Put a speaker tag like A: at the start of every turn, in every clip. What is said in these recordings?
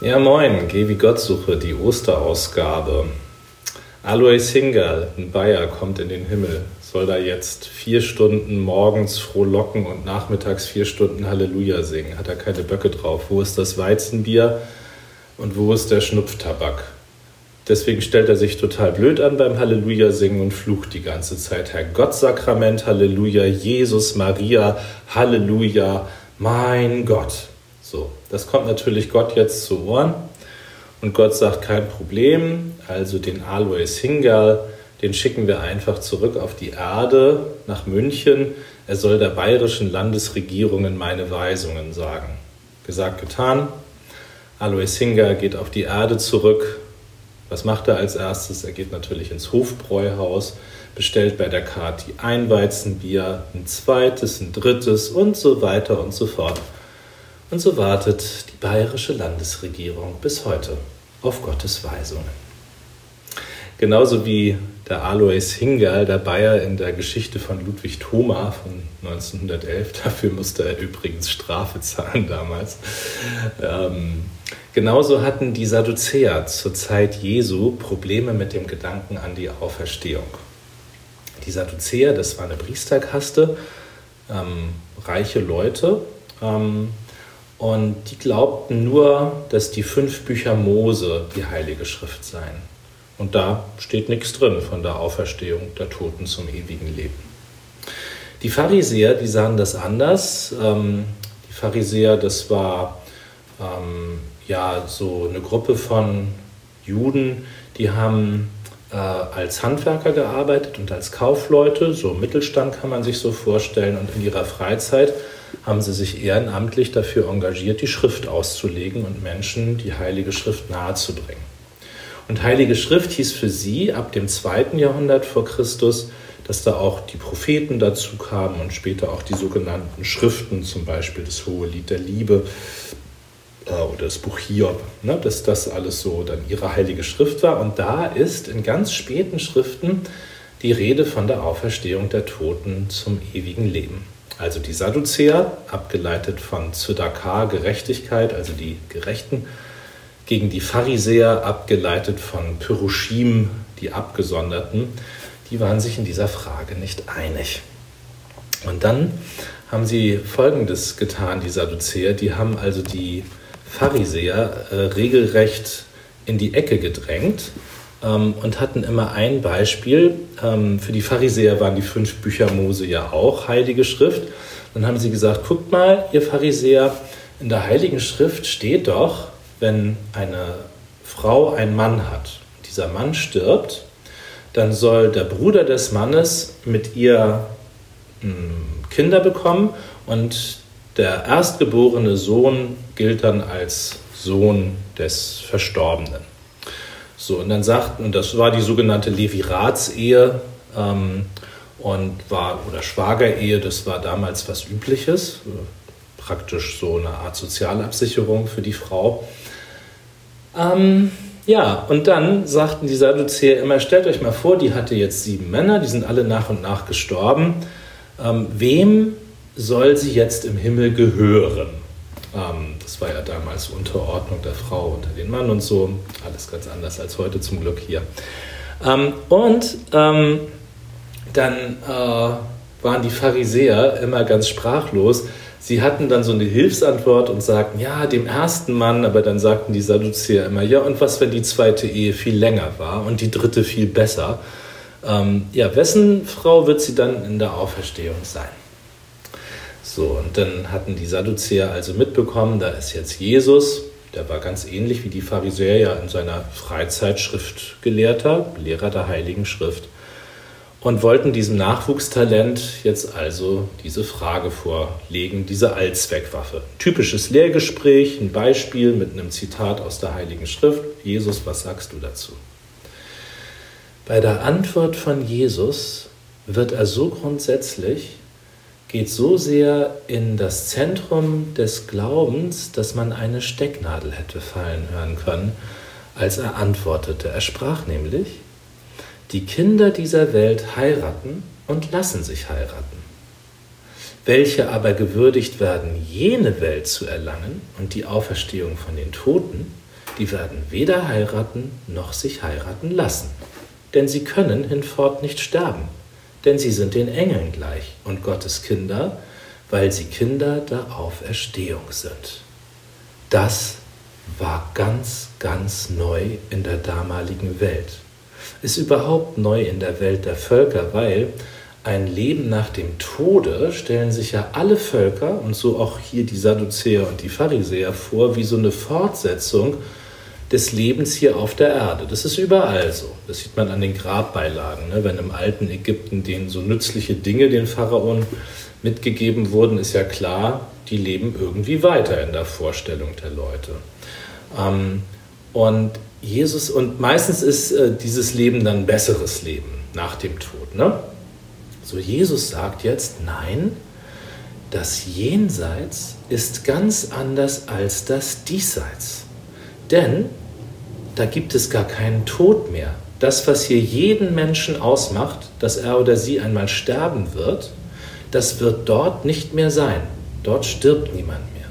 A: Ja, moin, geh wie Gott suche, die Osterausgabe. Alois Hingerl, ein Bayer, kommt in den Himmel. Soll da jetzt vier Stunden morgens frohlocken und nachmittags vier Stunden Halleluja singen? Hat er keine Böcke drauf? Wo ist das Weizenbier und wo ist der Schnupftabak? Deswegen stellt er sich total blöd an beim Halleluja singen und flucht die ganze Zeit. Herr Gottsakrament, Halleluja, Jesus, Maria, Halleluja, mein Gott. So, das kommt natürlich Gott jetzt zu Ohren. Und Gott sagt, kein Problem, also den Alois Hingal, den schicken wir einfach zurück auf die Erde nach München. Er soll der bayerischen Landesregierung in meine Weisungen sagen. Gesagt, getan. Alois Hingal geht auf die Erde zurück. Was macht er als erstes? Er geht natürlich ins Hofbräuhaus, bestellt bei der Kati ein Weizenbier, ein zweites, ein drittes und so weiter und so fort. Und so wartet die bayerische Landesregierung bis heute auf Gottes Weisungen. Genauso wie der Alois Hingal, der Bayer in der Geschichte von Ludwig Thoma von 1911. Dafür musste er übrigens Strafe zahlen damals. Ähm, genauso hatten die Sadduzäer zur Zeit Jesu Probleme mit dem Gedanken an die Auferstehung. Die Sadduzäer, das war eine Priesterkaste, ähm, reiche Leute, ähm, und die glaubten nur, dass die fünf Bücher Mose die Heilige Schrift seien. Und da steht nichts drin von der Auferstehung der Toten zum ewigen Leben. Die Pharisäer, die sahen das anders. Ähm, die Pharisäer, das war ähm, ja so eine Gruppe von Juden, die haben äh, als Handwerker gearbeitet und als Kaufleute, so Mittelstand kann man sich so vorstellen, und in ihrer Freizeit haben sie sich ehrenamtlich dafür engagiert, die Schrift auszulegen und Menschen die Heilige Schrift nahezubringen. Und Heilige Schrift hieß für sie ab dem zweiten Jahrhundert vor Christus, dass da auch die Propheten dazu kamen und später auch die sogenannten Schriften, zum Beispiel das Hohe Lied der Liebe oder das Buch Hiob, ne, dass das alles so dann ihre Heilige Schrift war. Und da ist in ganz späten Schriften die Rede von der Auferstehung der Toten zum ewigen Leben. Also die Sadduzäer, abgeleitet von Zedakar, Gerechtigkeit, also die Gerechten, gegen die Pharisäer, abgeleitet von Pyrushim, die Abgesonderten, die waren sich in dieser Frage nicht einig. Und dann haben sie Folgendes getan, die Sadduzäer, die haben also die Pharisäer äh, regelrecht in die Ecke gedrängt ähm, und hatten immer ein Beispiel. Ähm, für die Pharisäer waren die fünf Bücher Mose ja auch Heilige Schrift. Dann haben sie gesagt, guckt mal, ihr Pharisäer, in der Heiligen Schrift steht doch, wenn eine Frau einen Mann hat, dieser Mann stirbt, dann soll der Bruder des Mannes mit ihr hm, Kinder bekommen und der erstgeborene Sohn gilt dann als Sohn des Verstorbenen. So, und dann sagten, und das war die sogenannte Leviratsehe ähm, und war, oder Schwagerehe, das war damals was Übliches, praktisch so eine Art Sozialabsicherung für die Frau. Ähm, ja, und dann sagten die Sadduzäer immer, stellt euch mal vor, die hatte jetzt sieben Männer, die sind alle nach und nach gestorben. Ähm, wem soll sie jetzt im Himmel gehören? Ähm, das war ja damals Unterordnung der Frau unter den Mann und so. Alles ganz anders als heute zum Glück hier. Ähm, und ähm, dann äh, waren die Pharisäer immer ganz sprachlos. Sie hatten dann so eine Hilfsantwort und sagten, ja, dem ersten Mann, aber dann sagten die Sadduzäer immer, ja, und was, wenn die zweite Ehe viel länger war und die dritte viel besser? Ähm, ja, wessen Frau wird sie dann in der Auferstehung sein? So, und dann hatten die Sadduzäer also mitbekommen, da ist jetzt Jesus, der war ganz ähnlich wie die Pharisäer ja in seiner Freizeit Schriftgelehrter, Lehrer der Heiligen Schrift, und wollten diesem Nachwuchstalent jetzt also diese Frage vorlegen, diese Allzweckwaffe. Typisches Lehrgespräch, ein Beispiel mit einem Zitat aus der Heiligen Schrift. Jesus, was sagst du dazu? Bei der Antwort von Jesus wird er so grundsätzlich, geht so sehr in das Zentrum des Glaubens, dass man eine Stecknadel hätte fallen hören können, als er antwortete. Er sprach nämlich, die Kinder dieser Welt heiraten und lassen sich heiraten. Welche aber gewürdigt werden, jene Welt zu erlangen und die Auferstehung von den Toten, die werden weder heiraten noch sich heiraten lassen. Denn sie können hinfort nicht sterben, denn sie sind den Engeln gleich und Gottes Kinder, weil sie Kinder der Auferstehung sind. Das war ganz, ganz neu in der damaligen Welt. Ist überhaupt neu in der Welt der Völker, weil ein Leben nach dem Tode stellen sich ja alle Völker und so auch hier die Sadduzäer und die Pharisäer vor, wie so eine Fortsetzung des Lebens hier auf der Erde. Das ist überall so. Das sieht man an den Grabbeilagen. Ne? Wenn im alten Ägypten denen so nützliche Dinge den Pharaonen mitgegeben wurden, ist ja klar, die leben irgendwie weiter in der Vorstellung der Leute. Ähm, und Jesus, und meistens ist äh, dieses Leben dann besseres Leben nach dem Tod. Ne? So, Jesus sagt jetzt, nein, das Jenseits ist ganz anders als das Diesseits. Denn da gibt es gar keinen Tod mehr. Das, was hier jeden Menschen ausmacht, dass er oder sie einmal sterben wird, das wird dort nicht mehr sein. Dort stirbt niemand mehr.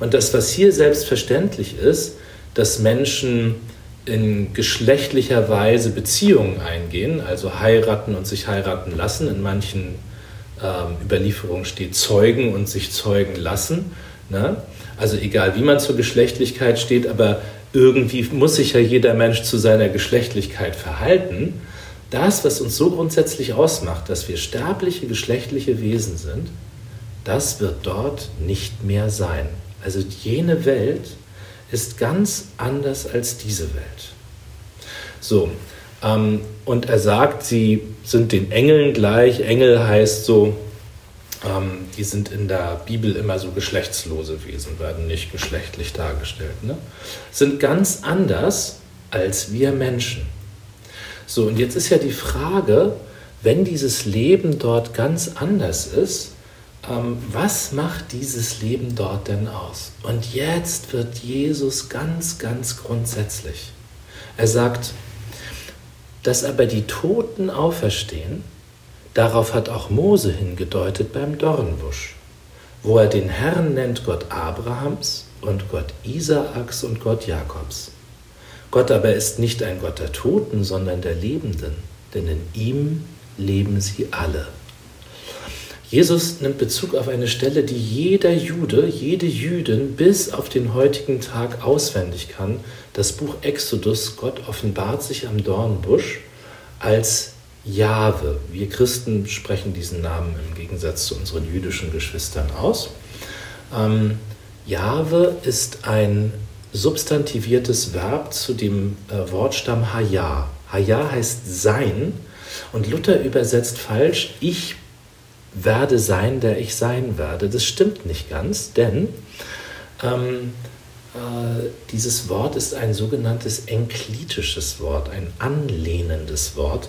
A: Und das, was hier selbstverständlich ist, dass Menschen in geschlechtlicher Weise Beziehungen eingehen, also heiraten und sich heiraten lassen. In manchen ähm, Überlieferungen steht Zeugen und sich zeugen lassen. Ne? Also egal, wie man zur Geschlechtlichkeit steht, aber irgendwie muss sich ja jeder Mensch zu seiner Geschlechtlichkeit verhalten. Das, was uns so grundsätzlich ausmacht, dass wir sterbliche, geschlechtliche Wesen sind, das wird dort nicht mehr sein. Also jene Welt ist ganz anders als diese Welt. So, ähm, und er sagt, sie sind den Engeln gleich. Engel heißt so, ähm, die sind in der Bibel immer so geschlechtslose Wesen, werden nicht geschlechtlich dargestellt. Ne? Sind ganz anders als wir Menschen. So, und jetzt ist ja die Frage, wenn dieses Leben dort ganz anders ist, ähm, was macht dieses Leben dort denn aus? Und jetzt wird Jesus ganz, ganz grundsätzlich. Er sagt, dass aber die Toten auferstehen, darauf hat auch Mose hingedeutet beim Dornbusch, wo er den Herrn nennt Gott Abrahams und Gott Isaaks und Gott Jakobs. Gott aber ist nicht ein Gott der Toten, sondern der Lebenden, denn in ihm leben sie alle. Jesus nimmt Bezug auf eine Stelle, die jeder Jude, jede Jüdin bis auf den heutigen Tag auswendig kann. Das Buch Exodus, Gott offenbart sich am Dornbusch als Jahwe. Wir Christen sprechen diesen Namen im Gegensatz zu unseren jüdischen Geschwistern aus. Ähm, Jahwe ist ein substantiviertes Verb zu dem äh, Wortstamm Haya. Haya heißt sein und Luther übersetzt falsch, ich werde sein, der ich sein werde. Das stimmt nicht ganz, denn ähm, äh, dieses Wort ist ein sogenanntes enklitisches Wort, ein anlehnendes Wort.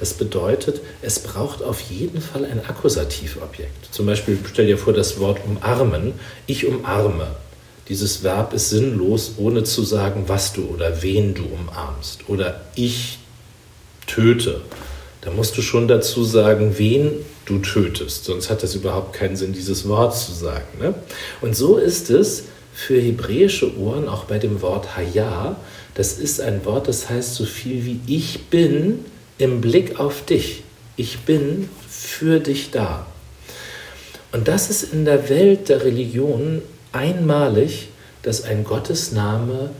A: Das bedeutet, es braucht auf jeden Fall ein Akkusativobjekt. Zum Beispiel stell dir vor das Wort umarmen. Ich umarme. Dieses Verb ist sinnlos, ohne zu sagen, was du oder wen du umarmst. Oder ich töte. Da musst du schon dazu sagen, wen du tötest. Sonst hat es überhaupt keinen Sinn, dieses Wort zu sagen. Ne? Und so ist es für hebräische Ohren auch bei dem Wort Haya. Das ist ein Wort, das heißt so viel wie ich bin im Blick auf dich. Ich bin für dich da. Und das ist in der Welt der Religion einmalig, dass ein Gottesname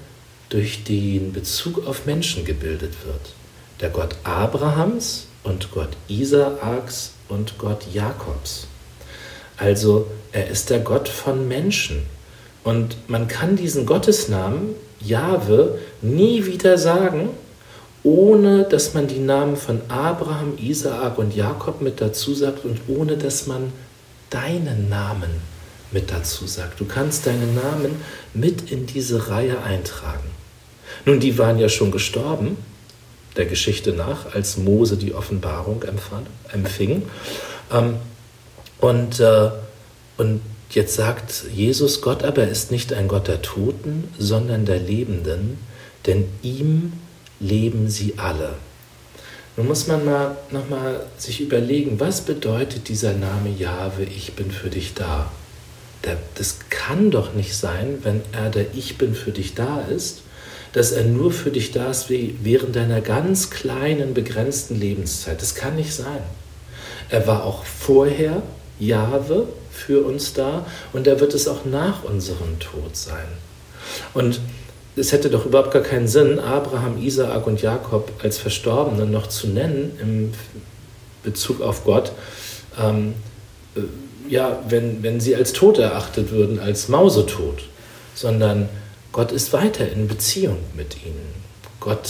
A: durch den Bezug auf Menschen gebildet wird. Der Gott Abrahams und Gott Isaaks und Gott Jakobs. Also er ist der Gott von Menschen. Und man kann diesen Gottesnamen, Jahwe, nie wieder sagen, ohne dass man die Namen von Abraham, Isaak und Jakob mit dazu sagt und ohne dass man deinen Namen mit dazu sagt. Du kannst deinen Namen mit in diese Reihe eintragen. Nun, die waren ja schon gestorben, der Geschichte nach, als Mose die Offenbarung empfing. Ähm, und, äh, und jetzt sagt Jesus, Gott aber ist nicht ein Gott der Toten, sondern der Lebenden, denn ihm leben sie alle. Nun muss man mal nochmal sich überlegen, was bedeutet dieser Name Jahwe, ich bin für dich da? Das kann doch nicht sein, wenn er der Ich bin für dich da ist, dass er nur für dich da ist während deiner ganz kleinen, begrenzten Lebenszeit. Das kann nicht sein. Er war auch vorher Jahwe für uns da und er wird es auch nach unserem Tod sein. Und es hätte doch überhaupt gar keinen Sinn, Abraham, Isaak und Jakob als Verstorbene noch zu nennen im Bezug auf Gott, ähm, äh, ja, wenn, wenn sie als tot erachtet würden, als Mausetot, sondern Gott ist weiter in Beziehung mit ihnen. Gott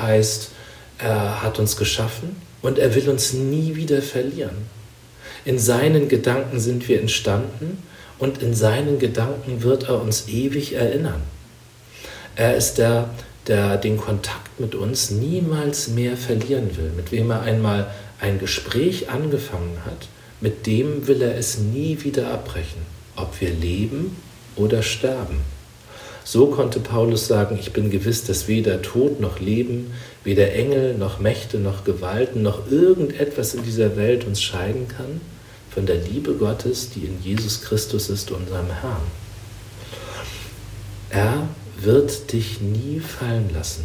A: heißt, er hat uns geschaffen und er will uns nie wieder verlieren. In seinen Gedanken sind wir entstanden und in seinen Gedanken wird er uns ewig erinnern. Er ist der, der den Kontakt mit uns niemals mehr verlieren will, mit wem er einmal ein Gespräch angefangen hat, mit dem will er es nie wieder abbrechen, ob wir leben oder sterben. So konnte Paulus sagen, ich bin gewiss, dass weder Tod noch Leben, weder Engel noch Mächte noch Gewalten noch irgendetwas in dieser Welt uns scheiden kann von der Liebe Gottes, die in Jesus Christus ist, unserem Herrn. Er wird dich nie fallen lassen.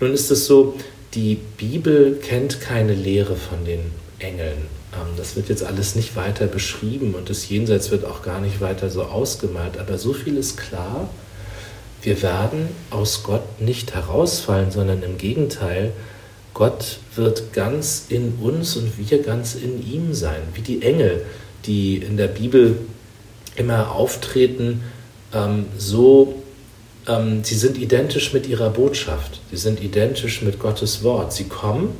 A: Nun ist es so, die Bibel kennt keine Lehre von den Engeln. Ähm, das wird jetzt alles nicht weiter beschrieben und das Jenseits wird auch gar nicht weiter so ausgemalt. Aber so viel ist klar, wir werden aus Gott nicht herausfallen, sondern im Gegenteil, Gott wird ganz in uns und wir ganz in ihm sein, wie die Engel, die in der Bibel immer auftreten, ähm, so, ähm, sie sind identisch mit ihrer Botschaft, sie sind identisch mit Gottes Wort. Sie kommen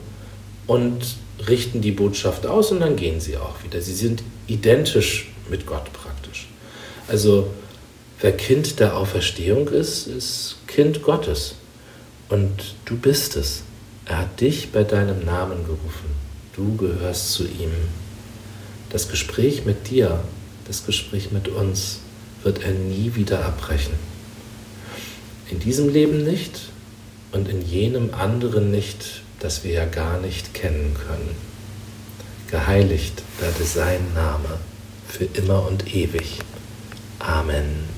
A: und richten die Botschaft aus und dann gehen sie auch wieder. Sie sind identisch mit Gott praktisch. Also Wer Kind der Auferstehung ist, ist Kind Gottes. Und du bist es. Er hat dich bei deinem Namen gerufen. Du gehörst zu ihm. Das Gespräch mit dir, das Gespräch mit uns wird er nie wieder abbrechen. In diesem Leben nicht und in jenem anderen nicht, das wir ja gar nicht kennen können. Geheiligt werde sein Name für immer und ewig. Amen.